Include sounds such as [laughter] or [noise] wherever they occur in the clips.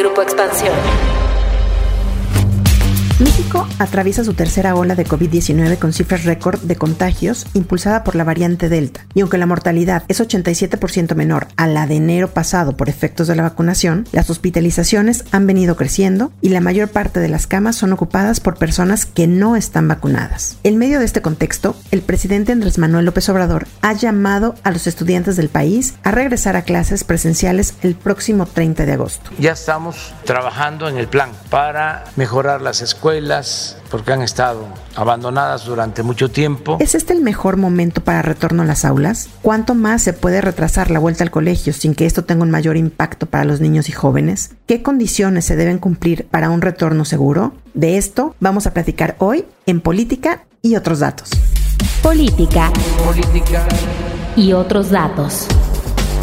Grupo Expansión. México atraviesa su tercera ola de COVID-19 con cifras récord de contagios impulsada por la variante Delta. Y aunque la mortalidad es 87% menor a la de enero pasado por efectos de la vacunación, las hospitalizaciones han venido creciendo y la mayor parte de las camas son ocupadas por personas que no están vacunadas. En medio de este contexto, el presidente Andrés Manuel López Obrador ha llamado a los estudiantes del país a regresar a clases presenciales el próximo 30 de agosto. Ya estamos trabajando en el plan para mejorar las escuelas porque han estado abandonadas durante mucho tiempo. ¿Es este el mejor momento para retorno a las aulas? ¿Cuánto más se puede retrasar la vuelta al colegio sin que esto tenga un mayor impacto para los niños y jóvenes? ¿Qué condiciones se deben cumplir para un retorno seguro? De esto vamos a platicar hoy en Política y otros datos. Política. Política. Y otros datos.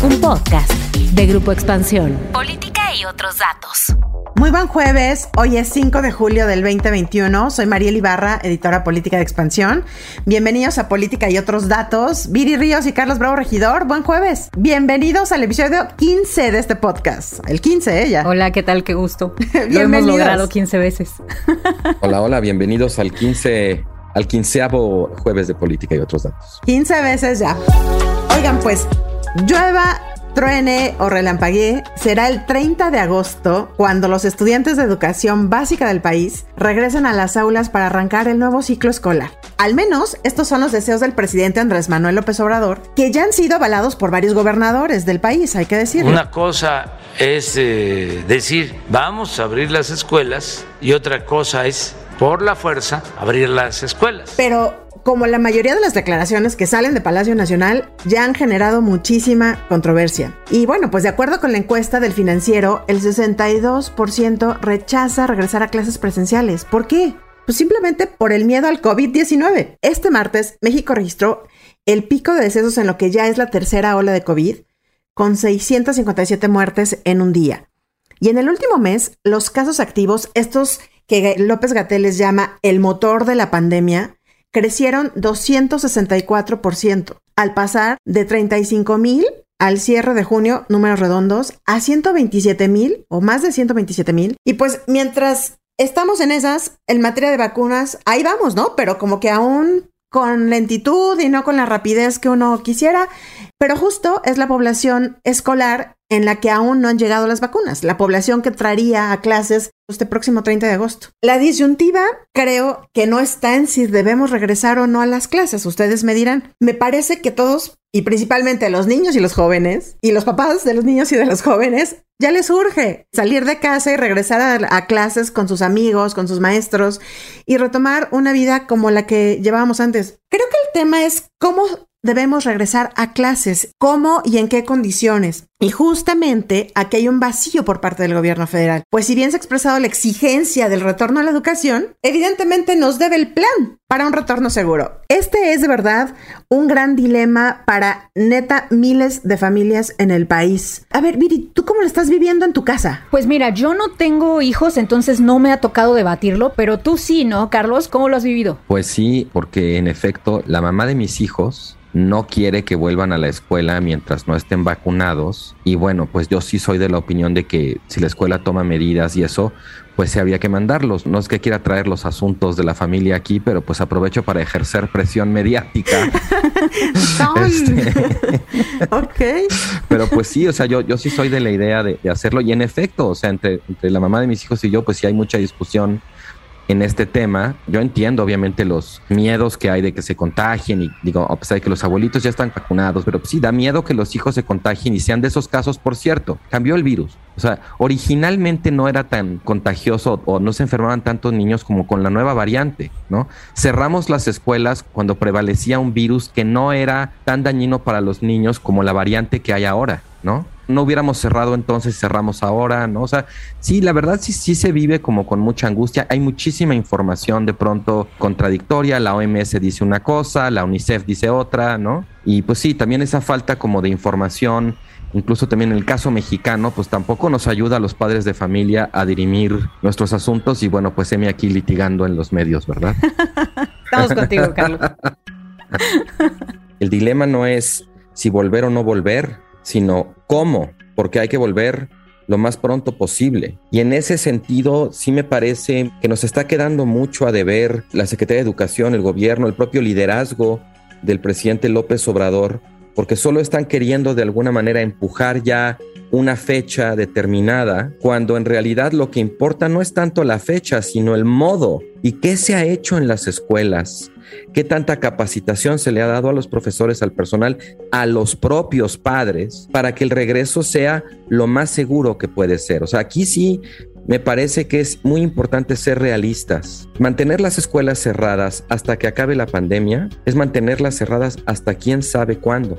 Un podcast de Grupo Expansión. Política y otros datos. Muy buen jueves, hoy es 5 de julio del 2021, soy Mariel Ibarra, editora política de Expansión. Bienvenidos a Política y otros datos. Viri Ríos y Carlos Bravo Regidor, buen jueves. Bienvenidos al episodio 15 de este podcast. El 15, ella. Hola, ¿qué tal? Qué gusto. [laughs] Lo hemos logrado 15 veces. [laughs] hola, hola, bienvenidos al 15 al quinceavo jueves de política y otros datos. 15 veces ya. Oigan, pues, llueva truene o relampaguee será el 30 de agosto cuando los estudiantes de educación básica del país regresen a las aulas para arrancar el nuevo ciclo escolar. Al menos estos son los deseos del presidente Andrés Manuel López Obrador, que ya han sido avalados por varios gobernadores del país, hay que decirlo. Una cosa es eh, decir, vamos a abrir las escuelas y otra cosa es, por la fuerza, abrir las escuelas. Pero como la mayoría de las declaraciones que salen de Palacio Nacional, ya han generado muchísima controversia. Y bueno, pues de acuerdo con la encuesta del financiero, el 62% rechaza regresar a clases presenciales. ¿Por qué? Pues simplemente por el miedo al COVID-19. Este martes, México registró el pico de decesos en lo que ya es la tercera ola de COVID, con 657 muertes en un día. Y en el último mes, los casos activos, estos que López Gatel les llama el motor de la pandemia, crecieron 264%, al pasar de 35 mil al cierre de junio, números redondos, a 127 mil o más de 127 mil. Y pues mientras estamos en esas, en materia de vacunas, ahí vamos, ¿no? Pero como que aún con lentitud y no con la rapidez que uno quisiera, pero justo es la población escolar en la que aún no han llegado las vacunas, la población que traería a clases este próximo 30 de agosto. La disyuntiva creo que no está en si debemos regresar o no a las clases, ustedes me dirán. Me parece que todos, y principalmente los niños y los jóvenes, y los papás de los niños y de los jóvenes, ya les urge salir de casa y regresar a, a clases con sus amigos, con sus maestros, y retomar una vida como la que llevábamos antes. Creo que el tema es cómo debemos regresar a clases, cómo y en qué condiciones. Y justamente aquí hay un vacío por parte del gobierno federal, pues si bien se ha expresado la exigencia del retorno a la educación, evidentemente nos debe el plan para un retorno seguro. Este es de verdad un gran dilema para neta miles de familias en el país. A ver, Viri, ¿tú cómo lo estás viviendo en tu casa? Pues mira, yo no tengo hijos, entonces no me ha tocado debatirlo, pero tú sí, ¿no, Carlos? ¿Cómo lo has vivido? Pues sí, porque en efecto, la mamá de mis hijos no quiere que vuelvan a la escuela mientras no estén vacunados. Y bueno, pues yo sí soy de la opinión de que si la escuela toma medidas y eso, pues se había que mandarlos. No es que quiera traer los asuntos de la familia aquí, pero pues aprovecho para ejercer presión mediática. [laughs] este, [laughs] ok. Pero pues sí, o sea, yo, yo sí soy de la idea de, hacerlo. Y en efecto, o sea, entre, entre la mamá de mis hijos y yo, pues sí hay mucha discusión en este tema. Yo entiendo obviamente los miedos que hay de que se contagien y digo, a pesar de que los abuelitos ya están vacunados, pero sí da miedo que los hijos se contagien y sean de esos casos, por cierto, cambió el virus. O sea, originalmente no era tan contagioso o no se enfermaban tantos niños como con la nueva variante, ¿no? Cerramos las escuelas cuando prevalecía un virus que no era tan dañino para los niños como la variante que hay ahora, ¿no? No hubiéramos cerrado entonces, cerramos ahora, ¿no? O sea, sí, la verdad sí, sí se vive como con mucha angustia. Hay muchísima información de pronto contradictoria. La OMS dice una cosa, la UNICEF dice otra, ¿no? Y pues sí, también esa falta como de información, incluso también en el caso mexicano, pues tampoco nos ayuda a los padres de familia a dirimir nuestros asuntos y bueno, pues heme aquí litigando en los medios, ¿verdad? [laughs] Estamos contigo, Carlos. [laughs] el dilema no es si volver o no volver, sino cómo, porque hay que volver lo más pronto posible. Y en ese sentido, sí me parece que nos está quedando mucho a deber la Secretaría de Educación, el gobierno, el propio liderazgo del presidente López Obrador, porque solo están queriendo de alguna manera empujar ya una fecha determinada, cuando en realidad lo que importa no es tanto la fecha, sino el modo y qué se ha hecho en las escuelas, qué tanta capacitación se le ha dado a los profesores, al personal, a los propios padres, para que el regreso sea lo más seguro que puede ser. O sea, aquí sí me parece que es muy importante ser realistas. Mantener las escuelas cerradas hasta que acabe la pandemia es mantenerlas cerradas hasta quién sabe cuándo.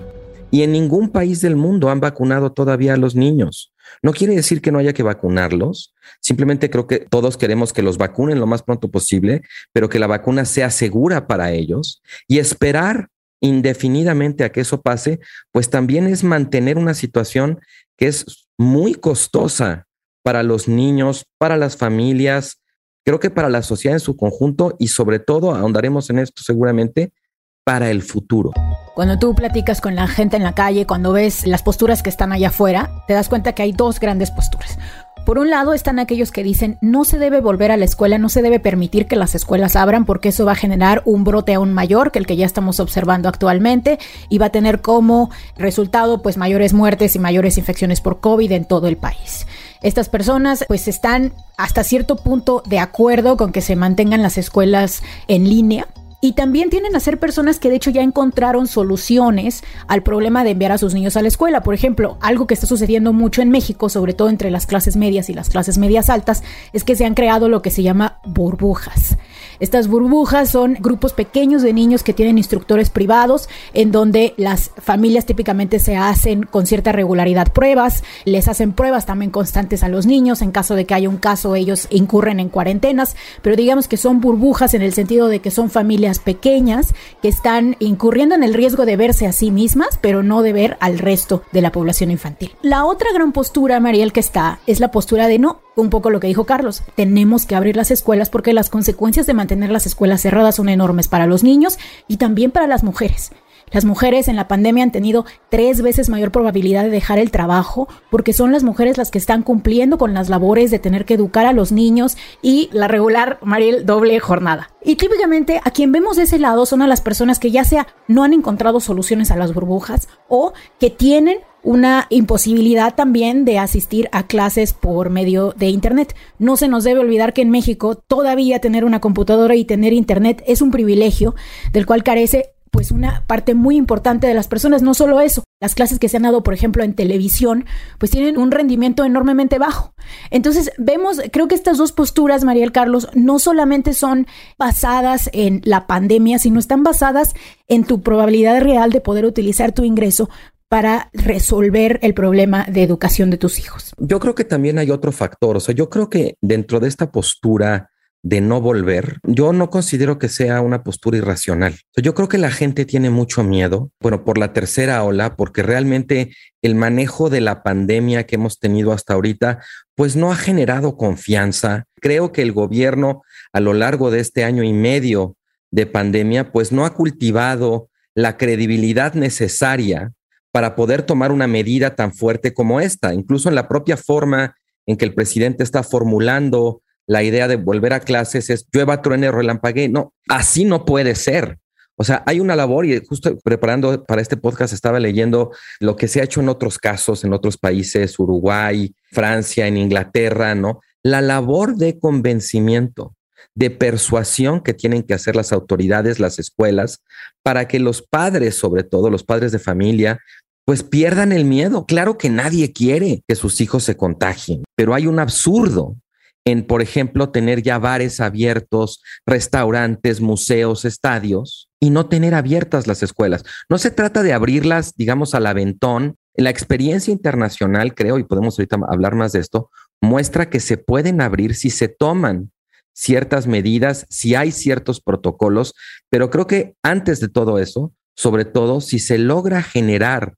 Y en ningún país del mundo han vacunado todavía a los niños. No quiere decir que no haya que vacunarlos, simplemente creo que todos queremos que los vacunen lo más pronto posible, pero que la vacuna sea segura para ellos y esperar indefinidamente a que eso pase, pues también es mantener una situación que es muy costosa para los niños, para las familias, creo que para la sociedad en su conjunto y sobre todo, ahondaremos en esto seguramente, para el futuro. Cuando tú platicas con la gente en la calle, cuando ves las posturas que están allá afuera, te das cuenta que hay dos grandes posturas. Por un lado están aquellos que dicen no se debe volver a la escuela, no se debe permitir que las escuelas abran porque eso va a generar un brote aún mayor que el que ya estamos observando actualmente y va a tener como resultado pues mayores muertes y mayores infecciones por COVID en todo el país. Estas personas pues están hasta cierto punto de acuerdo con que se mantengan las escuelas en línea, y también tienen a ser personas que de hecho ya encontraron soluciones al problema de enviar a sus niños a la escuela. Por ejemplo, algo que está sucediendo mucho en México, sobre todo entre las clases medias y las clases medias altas, es que se han creado lo que se llama burbujas. Estas burbujas son grupos pequeños de niños que tienen instructores privados, en donde las familias típicamente se hacen con cierta regularidad pruebas, les hacen pruebas también constantes a los niños, en caso de que haya un caso ellos incurren en cuarentenas, pero digamos que son burbujas en el sentido de que son familias pequeñas que están incurriendo en el riesgo de verse a sí mismas, pero no de ver al resto de la población infantil. La otra gran postura, Mariel, que está, es la postura de no, un poco lo que dijo Carlos, tenemos que abrir las escuelas porque las consecuencias de mantener las escuelas cerradas son enormes para los niños y también para las mujeres. Las mujeres en la pandemia han tenido tres veces mayor probabilidad de dejar el trabajo porque son las mujeres las que están cumpliendo con las labores de tener que educar a los niños y la regular, Mariel, doble jornada. Y típicamente a quien vemos de ese lado son a las personas que ya sea no han encontrado soluciones a las burbujas o que tienen una imposibilidad también de asistir a clases por medio de Internet. No se nos debe olvidar que en México todavía tener una computadora y tener Internet es un privilegio del cual carece pues una parte muy importante de las personas, no solo eso, las clases que se han dado, por ejemplo, en televisión, pues tienen un rendimiento enormemente bajo. Entonces, vemos, creo que estas dos posturas, Mariel Carlos, no solamente son basadas en la pandemia, sino están basadas en tu probabilidad real de poder utilizar tu ingreso para resolver el problema de educación de tus hijos? Yo creo que también hay otro factor, o sea, yo creo que dentro de esta postura de no volver, yo no considero que sea una postura irracional. Yo creo que la gente tiene mucho miedo, bueno, por la tercera ola, porque realmente el manejo de la pandemia que hemos tenido hasta ahorita, pues no ha generado confianza. Creo que el gobierno a lo largo de este año y medio de pandemia, pues no ha cultivado la credibilidad necesaria para poder tomar una medida tan fuerte como esta, incluso en la propia forma en que el presidente está formulando la idea de volver a clases es llueva, truene, relampague. No, así no puede ser. O sea, hay una labor y justo preparando para este podcast estaba leyendo lo que se ha hecho en otros casos, en otros países, Uruguay, Francia, en Inglaterra, ¿no? La labor de convencimiento, de persuasión que tienen que hacer las autoridades, las escuelas, para que los padres, sobre todo los padres de familia, pues pierdan el miedo. Claro que nadie quiere que sus hijos se contagien, pero hay un absurdo en, por ejemplo, tener ya bares abiertos, restaurantes, museos, estadios y no tener abiertas las escuelas. No se trata de abrirlas, digamos, al aventón. La experiencia internacional, creo, y podemos ahorita hablar más de esto, muestra que se pueden abrir si se toman ciertas medidas, si hay ciertos protocolos, pero creo que antes de todo eso, sobre todo si se logra generar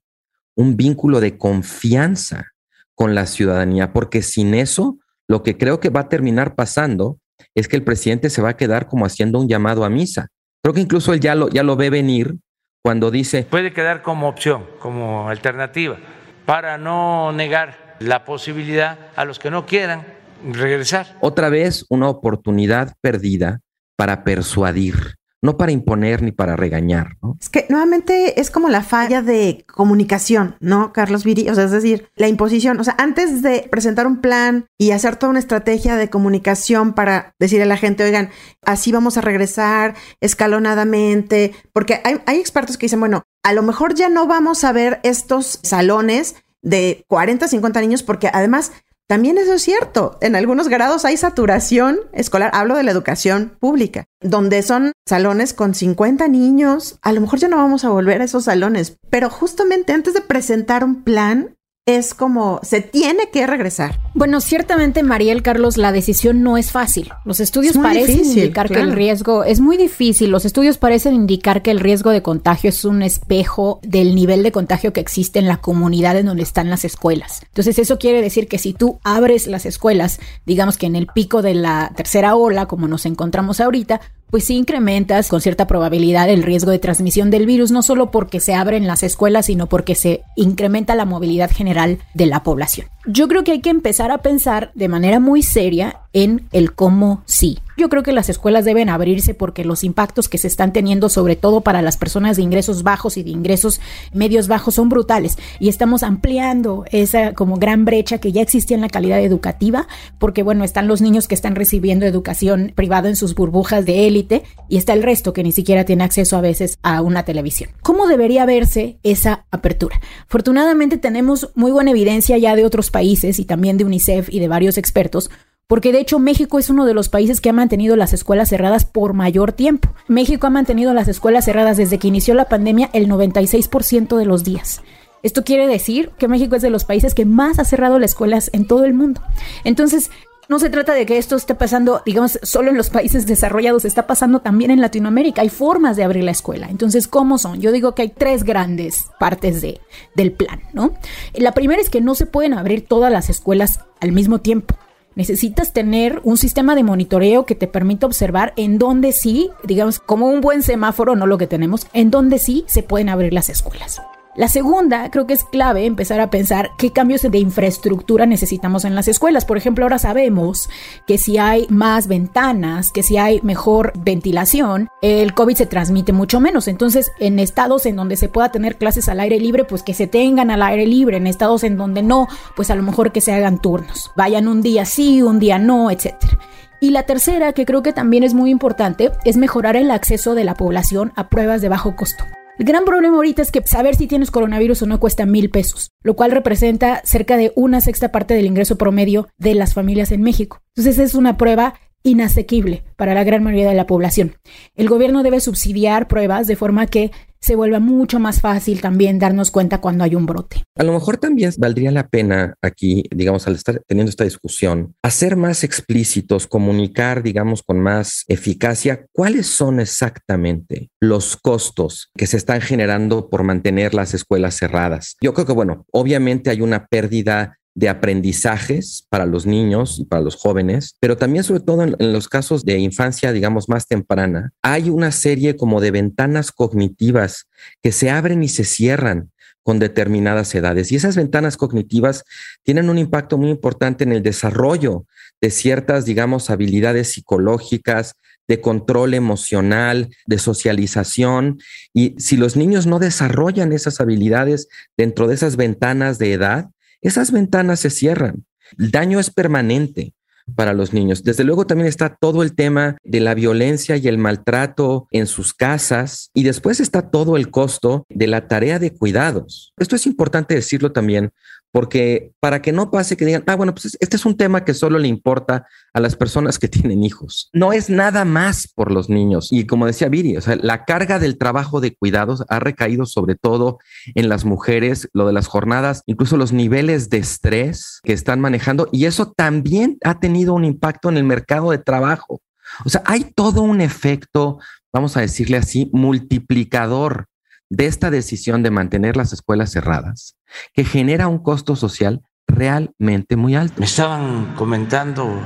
un vínculo de confianza con la ciudadanía, porque sin eso, lo que creo que va a terminar pasando es que el presidente se va a quedar como haciendo un llamado a misa. Creo que incluso él ya lo, ya lo ve venir cuando dice... Puede quedar como opción, como alternativa, para no negar la posibilidad a los que no quieran regresar. Otra vez una oportunidad perdida para persuadir no para imponer ni para regañar, ¿no? Es que nuevamente es como la falla de comunicación, ¿no, Carlos Viri? O sea, es decir, la imposición. O sea, antes de presentar un plan y hacer toda una estrategia de comunicación para decirle a la gente, oigan, así vamos a regresar escalonadamente, porque hay, hay expertos que dicen, bueno, a lo mejor ya no vamos a ver estos salones de 40, 50 niños, porque además también eso es cierto. En algunos grados hay saturación escolar. Hablo de la educación pública, donde son salones con 50 niños. A lo mejor ya no vamos a volver a esos salones, pero justamente antes de presentar un plan, es como se tiene que regresar. Bueno, ciertamente, Mariel Carlos, la decisión no es fácil. Los estudios parecen indicar que el riesgo es muy difícil. Los estudios parecen indicar que el riesgo de contagio es un espejo del nivel de contagio que existe en la comunidad en donde están las escuelas. Entonces, eso quiere decir que si tú abres las escuelas, digamos que en el pico de la tercera ola, como nos encontramos ahorita, pues sí incrementas con cierta probabilidad el riesgo de transmisión del virus, no solo porque se abren las escuelas, sino porque se incrementa la movilidad general de la población. Yo creo que hay que empezar a pensar de manera muy seria en el cómo sí. Yo creo que las escuelas deben abrirse porque los impactos que se están teniendo, sobre todo para las personas de ingresos bajos y de ingresos medios bajos, son brutales. Y estamos ampliando esa como gran brecha que ya existía en la calidad educativa, porque bueno, están los niños que están recibiendo educación privada en sus burbujas de élite y está el resto que ni siquiera tiene acceso a veces a una televisión. ¿Cómo debería verse esa apertura? Afortunadamente tenemos muy buena evidencia ya de otros países y también de UNICEF y de varios expertos porque de hecho México es uno de los países que ha mantenido las escuelas cerradas por mayor tiempo. México ha mantenido las escuelas cerradas desde que inició la pandemia el 96% de los días. Esto quiere decir que México es de los países que más ha cerrado las escuelas en todo el mundo. Entonces, no se trata de que esto esté pasando, digamos, solo en los países desarrollados, está pasando también en Latinoamérica. Hay formas de abrir la escuela. Entonces, ¿cómo son? Yo digo que hay tres grandes partes de, del plan, ¿no? La primera es que no se pueden abrir todas las escuelas al mismo tiempo. Necesitas tener un sistema de monitoreo que te permita observar en dónde sí, digamos, como un buen semáforo, no lo que tenemos, en dónde sí se pueden abrir las escuelas. La segunda, creo que es clave empezar a pensar qué cambios de infraestructura necesitamos en las escuelas. Por ejemplo, ahora sabemos que si hay más ventanas, que si hay mejor ventilación, el COVID se transmite mucho menos. Entonces, en estados en donde se pueda tener clases al aire libre, pues que se tengan al aire libre. En estados en donde no, pues a lo mejor que se hagan turnos. Vayan un día sí, un día no, etcétera. Y la tercera, que creo que también es muy importante, es mejorar el acceso de la población a pruebas de bajo costo. El gran problema ahorita es que saber si tienes coronavirus o no cuesta mil pesos, lo cual representa cerca de una sexta parte del ingreso promedio de las familias en México. Entonces es una prueba inasequible para la gran mayoría de la población. El gobierno debe subsidiar pruebas de forma que se vuelva mucho más fácil también darnos cuenta cuando hay un brote. A lo mejor también valdría la pena aquí, digamos, al estar teniendo esta discusión, hacer más explícitos, comunicar, digamos, con más eficacia cuáles son exactamente los costos que se están generando por mantener las escuelas cerradas. Yo creo que, bueno, obviamente hay una pérdida de aprendizajes para los niños y para los jóvenes, pero también sobre todo en, los casos de infancia, digamos, más temprana, hay una serie como de ventanas cognitivas que se abren y se cierran con determinadas edades. Y esas ventanas cognitivas tienen un impacto muy importante en el desarrollo de ciertas, digamos, habilidades psicológicas, de control emocional, de socialización. Y si los niños no desarrollan esas habilidades dentro de esas ventanas de edad, esas ventanas se cierran. El daño es permanente para los niños. Desde luego también está todo el tema de la violencia y el maltrato en sus casas y después está todo el costo de la tarea de cuidados. Esto es importante decirlo también porque para que no pase que digan, ah, bueno, pues este es un tema que solo le importa a las personas que [laughs] tienen hijos. No es nada más por los niños. Y como decía Viri, o sea, la carga del trabajo de cuidados ha recaído sobre todo en las mujeres, lo de las jornadas, incluso los niveles de estrés que están manejando. Y eso también ha tenido un impacto en el mercado de trabajo. O sea, hay todo un efecto, vamos a decirle así, multiplicador de esta decisión de mantener las escuelas cerradas, que genera un costo social realmente muy alto. Me estaban comentando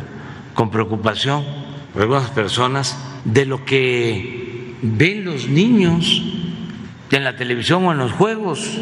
con preocupación algunas personas de lo que ven los niños en la televisión o en los juegos.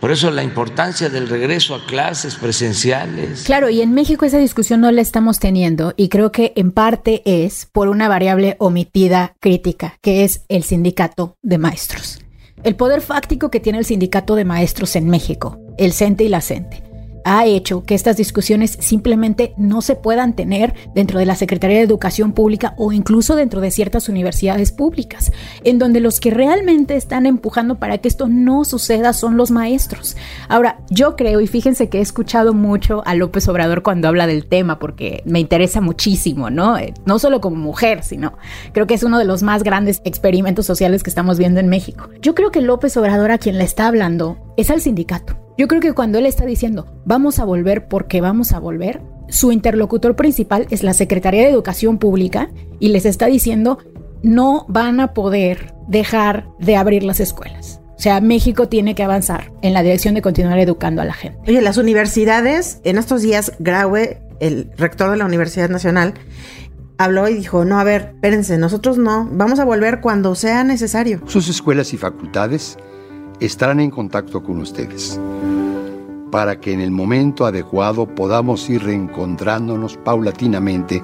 Por eso la importancia del regreso a clases presenciales. Claro, y en México esa discusión no la estamos teniendo y creo que en parte es por una variable omitida crítica, que es el sindicato de maestros. El poder fáctico que tiene el sindicato de maestros en México, el CENTE y la CENTE ha hecho que estas discusiones simplemente no se puedan tener dentro de la Secretaría de Educación Pública o incluso dentro de ciertas universidades públicas, en donde los que realmente están empujando para que esto no suceda son los maestros. Ahora, yo creo, y fíjense que he escuchado mucho a López Obrador cuando habla del tema, porque me interesa muchísimo, ¿no? Eh, no solo como mujer, sino creo que es uno de los más grandes experimentos sociales que estamos viendo en México. Yo creo que López Obrador a quien le está hablando es al sindicato yo creo que cuando él está diciendo vamos a volver porque vamos a volver, su interlocutor principal es la Secretaría de Educación Pública y les está diciendo no van a poder dejar de abrir las escuelas. O sea, México tiene que avanzar en la dirección de continuar educando a la gente. Oye, las universidades, en estos días, Graue, el rector de la Universidad Nacional, habló y dijo, no, a ver, espérense, nosotros no, vamos a volver cuando sea necesario. Sus escuelas y facultades estarán en contacto con ustedes para que en el momento adecuado podamos ir reencontrándonos paulatinamente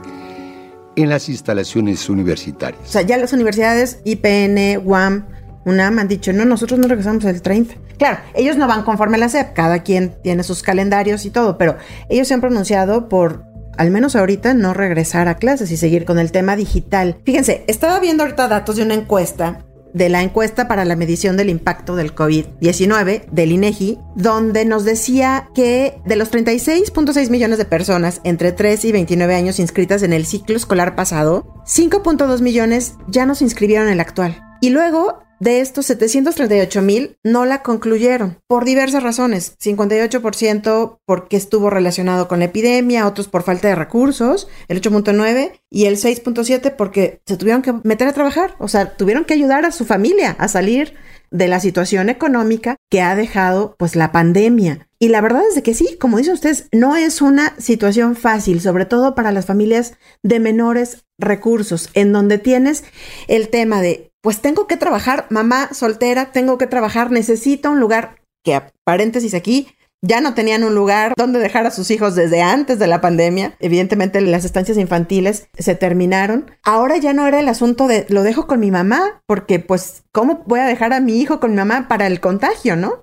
en las instalaciones universitarias. O sea, ya las universidades IPN, UAM, UNAM han dicho, no, nosotros no regresamos el 30. Claro, ellos no van conforme a la SEP, cada quien tiene sus calendarios y todo, pero ellos se han pronunciado por, al menos ahorita, no regresar a clases y seguir con el tema digital. Fíjense, estaba viendo ahorita datos de una encuesta de la encuesta para la medición del impacto del COVID-19 del INEGI, donde nos decía que de los 36.6 millones de personas entre 3 y 29 años inscritas en el ciclo escolar pasado, 5.2 millones ya no se inscribieron en el actual. Y luego de estos 738 mil no la concluyeron por diversas razones. 58% porque estuvo relacionado con la epidemia, otros por falta de recursos, el 8.9 y el 6.7 porque se tuvieron que meter a trabajar, o sea, tuvieron que ayudar a su familia a salir de la situación económica que ha dejado pues la pandemia. Y la verdad es de que sí, como dicen ustedes, no es una situación fácil, sobre todo para las familias de menores recursos, en donde tienes el tema de pues tengo que trabajar, mamá soltera, tengo que trabajar, necesito un lugar que, paréntesis aquí, ya no tenían un lugar donde dejar a sus hijos desde antes de la pandemia. Evidentemente las estancias infantiles se terminaron. Ahora ya no era el asunto de lo dejo con mi mamá, porque pues, ¿cómo voy a dejar a mi hijo con mi mamá para el contagio, no?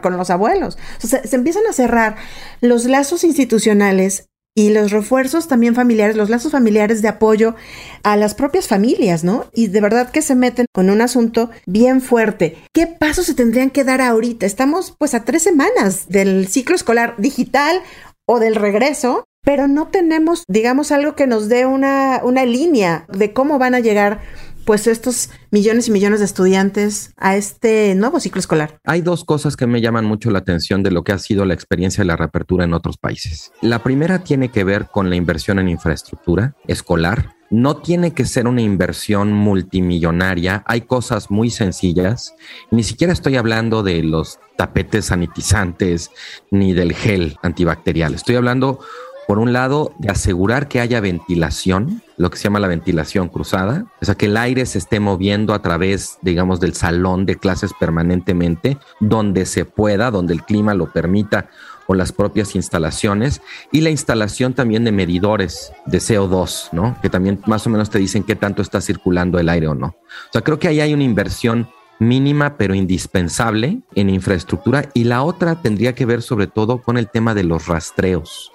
con los abuelos. O sea, se empiezan a cerrar los lazos institucionales y los refuerzos también familiares, los lazos familiares de apoyo a las propias familias, ¿no? Y de verdad que se meten con un asunto bien fuerte. ¿Qué pasos se tendrían que dar ahorita? Estamos pues a tres semanas del ciclo escolar digital o del regreso, pero no tenemos, digamos, algo que nos dé una, una línea de cómo van a llegar pues estos millones y millones de estudiantes a este nuevo ciclo escolar? Hay dos cosas que me llaman mucho la atención de lo que ha sido la experiencia de la reapertura en otros países. La primera tiene que ver con la inversión en infraestructura escolar. No tiene que ser una inversión multimillonaria, hay cosas muy sencillas. Ni siquiera estoy hablando de los tapetes sanitizantes ni del gel antibacterial. Estoy hablando por un lado, de asegurar que haya ventilación, lo que se llama la ventilación cruzada, o sea, que el aire se esté moviendo a través, digamos, del salón de clases permanentemente, donde se pueda, donde el clima lo permita o las propias instalaciones y la instalación también de medidores de CO2, ¿no? Que también más o menos te dicen qué tanto está circulando el aire o no. O sea, creo que ahí hay una inversión mínima pero indispensable en infraestructura y la otra tendría que ver sobre todo con el tema de los rastreos.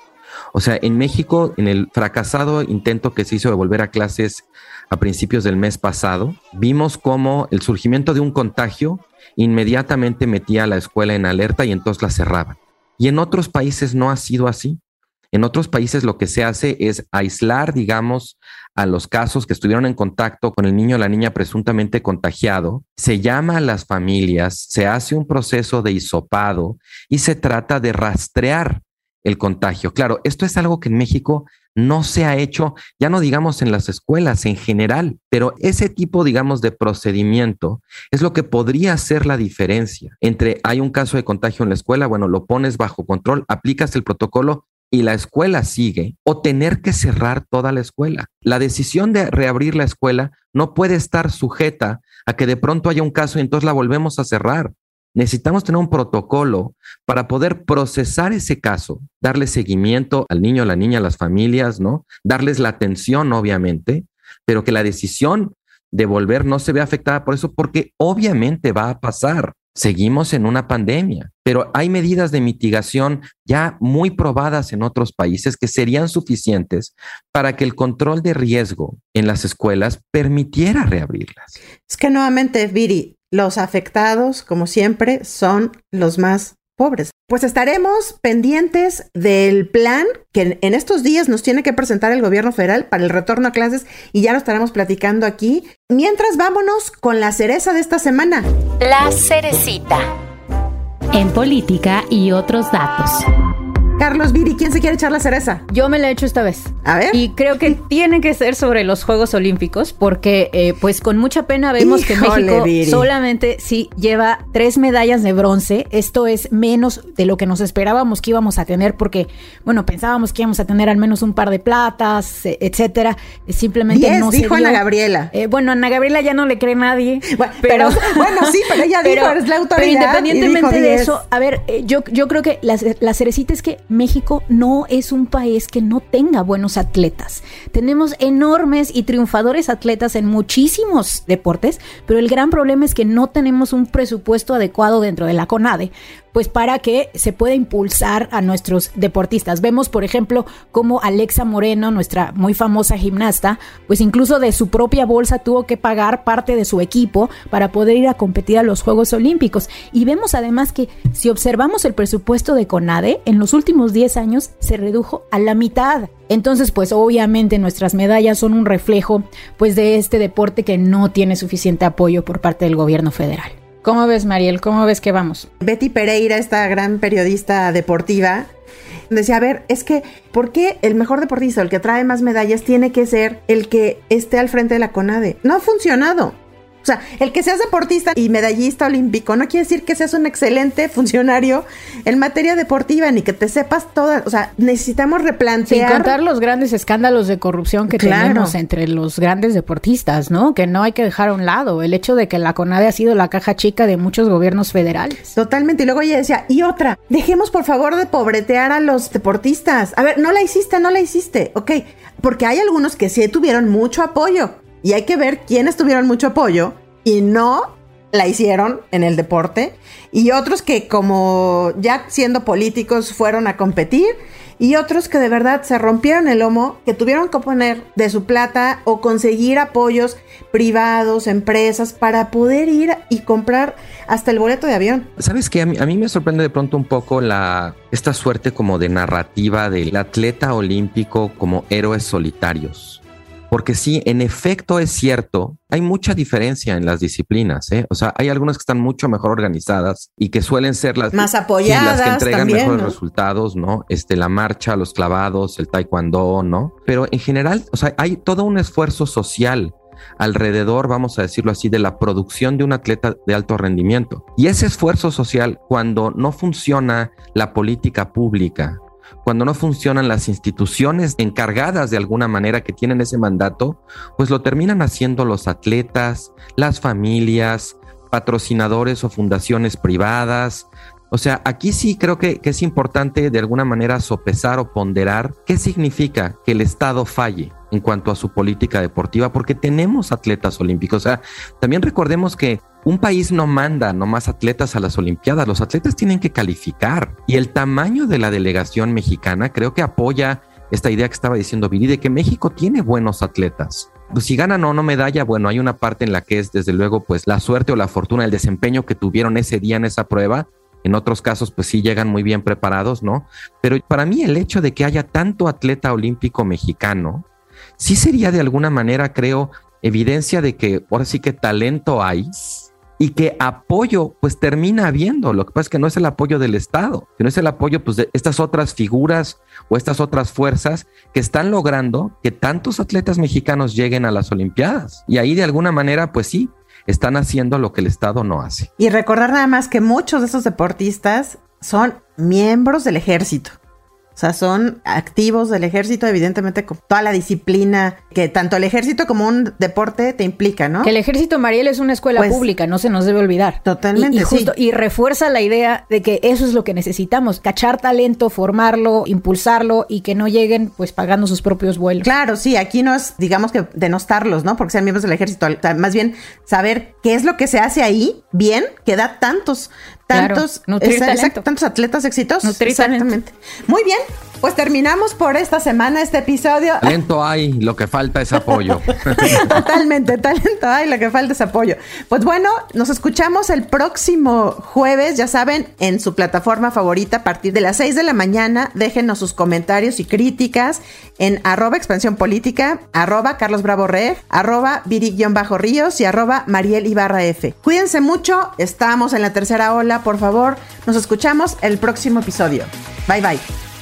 O sea, en México, en el fracasado intento que se hizo de volver a clases a principios del mes pasado, vimos cómo el surgimiento de un contagio inmediatamente metía a la escuela en alerta y entonces la cerraban. Y en otros países no ha sido así. En otros países lo que se hace es aislar, digamos, a los casos que estuvieron en contacto con el niño o la niña presuntamente contagiado, se llama a las familias, se hace un proceso de hisopado y se trata de rastrear el contagio. Claro, esto es algo que en México no se ha hecho, ya no digamos en las escuelas en general, pero ese tipo, digamos, de procedimiento es lo que podría hacer la diferencia entre hay un caso de contagio en la escuela, bueno, lo pones bajo control, aplicas el protocolo y la escuela sigue, o tener que cerrar toda la escuela. La decisión de reabrir la escuela no puede estar sujeta a que de pronto haya un caso y entonces la volvemos a cerrar. Necesitamos tener un protocolo para poder procesar ese caso, darle seguimiento al niño, a la niña, a las familias, ¿no? Darles la atención, obviamente, pero que la decisión de volver no se vea afectada por eso, porque obviamente va a pasar. Seguimos en una pandemia, pero hay medidas de mitigación ya muy probadas en otros países que serían suficientes para que el control de riesgo en las escuelas permitiera reabrirlas. Es que nuevamente, Viri, los afectados, como siempre, son los más pobres. Pues estaremos pendientes del plan que en estos días nos tiene que presentar el gobierno federal para el retorno a clases y ya lo estaremos platicando aquí. Mientras vámonos con la cereza de esta semana. La cerecita. En política y otros datos. Carlos Viri, ¿quién se quiere echar la cereza? Yo me la he hecho esta vez. A ver. Y creo que [laughs] tiene que ser sobre los Juegos Olímpicos, porque eh, pues con mucha pena vemos que México solamente sí lleva tres medallas de bronce. Esto es menos de lo que nos esperábamos que íbamos a tener, porque, bueno, pensábamos que íbamos a tener al menos un par de platas, e, etcétera. Simplemente Diez, no dijo Ana Gabriela. Eh, bueno, Ana Gabriela ya no le cree nadie. Bueno, pero, [laughs] bueno, sí, pero ella [laughs] dijo, es la autoridad. Pero independientemente de eso, a ver, eh, yo, yo creo que la, la cerecita es que México no es un país que no tenga buenos atletas. Tenemos enormes y triunfadores atletas en muchísimos deportes, pero el gran problema es que no tenemos un presupuesto adecuado dentro de la CONADE pues para que se pueda impulsar a nuestros deportistas. Vemos, por ejemplo, como Alexa Moreno, nuestra muy famosa gimnasta, pues incluso de su propia bolsa tuvo que pagar parte de su equipo para poder ir a competir a los Juegos Olímpicos. Y vemos además que si observamos el presupuesto de CONADE, en los últimos 10 años se redujo a la mitad. Entonces, pues obviamente nuestras medallas son un reflejo pues de este deporte que no tiene suficiente apoyo por parte del gobierno federal. ¿Cómo ves, Mariel? ¿Cómo ves que vamos? Betty Pereira, esta gran periodista deportiva, decía, a ver, es que, ¿por qué el mejor deportista, el que trae más medallas, tiene que ser el que esté al frente de la CONADE? No ha funcionado. O sea, el que seas deportista y medallista olímpico no quiere decir que seas un excelente [laughs] funcionario en materia deportiva ni que te sepas todas. O sea, necesitamos replantear. Sin contar los grandes escándalos de corrupción que tenemos entre los grandes deportistas, ¿no? Que no hay que dejar a un lado. El hecho de que la CONADE ha sido la caja chica de muchos gobiernos federales. Totalmente. Y luego ella decía, y otra, dejemos por favor de pobretear a los deportistas. A ver, no la hiciste, no la hiciste. Ok, porque hay algunos que sí tuvieron mucho apoyo y hay que ver quiénes tuvieron mucho apoyo y no la hicieron en el deporte. Y otros que como ya siendo políticos fueron a competir. Y otros que de verdad se rompieron el lomo, que tuvieron que poner de su plata o conseguir apoyos privados, empresas, para poder ir y comprar hasta el boleto de avión. ¿Sabes qué? A mí, a mí me sorprende de pronto un poco la, esta suerte como de narrativa del atleta olímpico como héroes solitarios. Porque sí, en efecto es cierto, hay mucha diferencia en las disciplinas. ¿eh? O sea, hay algunas que están mucho mejor organizadas y que suelen ser las más apoyadas, las que entregan también, mejores ¿no? resultados, ¿no? Este, la marcha, los clavados, el taekwondo, ¿no? Pero en general, o sea, hay todo un esfuerzo social alrededor, vamos a decirlo así, de la producción de un atleta de alto rendimiento. Y ese esfuerzo social, cuando no funciona la política pública, cuando no funcionan las instituciones encargadas de alguna manera que tienen ese mandato, pues lo terminan haciendo los atletas, las familias, patrocinadores o fundaciones privadas. O sea, aquí sí creo que, que, es importante de alguna manera sopesar o ponderar qué significa que el Estado falle en cuanto a su política deportiva, porque tenemos atletas olímpicos. O sea, también recordemos que un país no manda nomás atletas a las Olimpiadas, los atletas tienen que calificar. Y el tamaño de la delegación mexicana creo que apoya esta idea que estaba diciendo Viri, de que México tiene buenos atletas. Pues si ganan o no medalla, bueno, hay una parte en la que es desde luego pues la suerte o la fortuna, el desempeño que tuvieron ese día en esa prueba. En otros casos, pues sí llegan muy bien preparados, ¿no? Pero para mí el hecho de que haya tanto atleta olímpico mexicano, sí sería de alguna manera, creo, evidencia de que ahora sí que talento hay, y que apoyo pues termina habiendo. Lo que pasa es que no es el apoyo del Estado, sino es el apoyo pues de estas otras figuras o estas otras fuerzas que están logrando que tantos atletas mexicanos lleguen a las Olimpiadas. Y ahí de alguna manera pues sí, están haciendo lo que el Estado no hace. Y recordar nada más que muchos de esos deportistas son miembros del ejército. O sea, son activos del ejército, evidentemente, con toda la disciplina que tanto el ejército como un deporte te implica, ¿no? Que el ejército, Mariel, es una escuela Pues, pública, no se nos debe olvidar. Totalmente, Y, y justo, sí. y refuerza la idea de que eso es lo que necesitamos, cachar talento, formarlo, impulsarlo y que no lleguen pues pagando sus propios vuelos. Claro, sí, aquí no es, digamos que denostarlos, ¿no? Porque sean miembros del ejército, o sea, más bien saber qué es lo que se hace ahí bien, que da tantos, Claro, tantos, atletas exitosos. Exactamente. Muy bien, pues terminamos por esta semana este episodio. Talento hay, lo que falta es apoyo. [laughs] Totalmente, talento hay, lo que falta es apoyo. Pues bueno, nos escuchamos el próximo jueves, ya saben, en su plataforma favorita a partir de las 6 de la mañana. Déjenos sus comentarios y críticas en arroba expansión política, arroba Carlos Bravo arroba Viri-Ríos y arroba Mariel Ibarra F. Cuídense mucho, estamos en la tercera ola, por favor. Nos escuchamos el próximo episodio. Bye bye.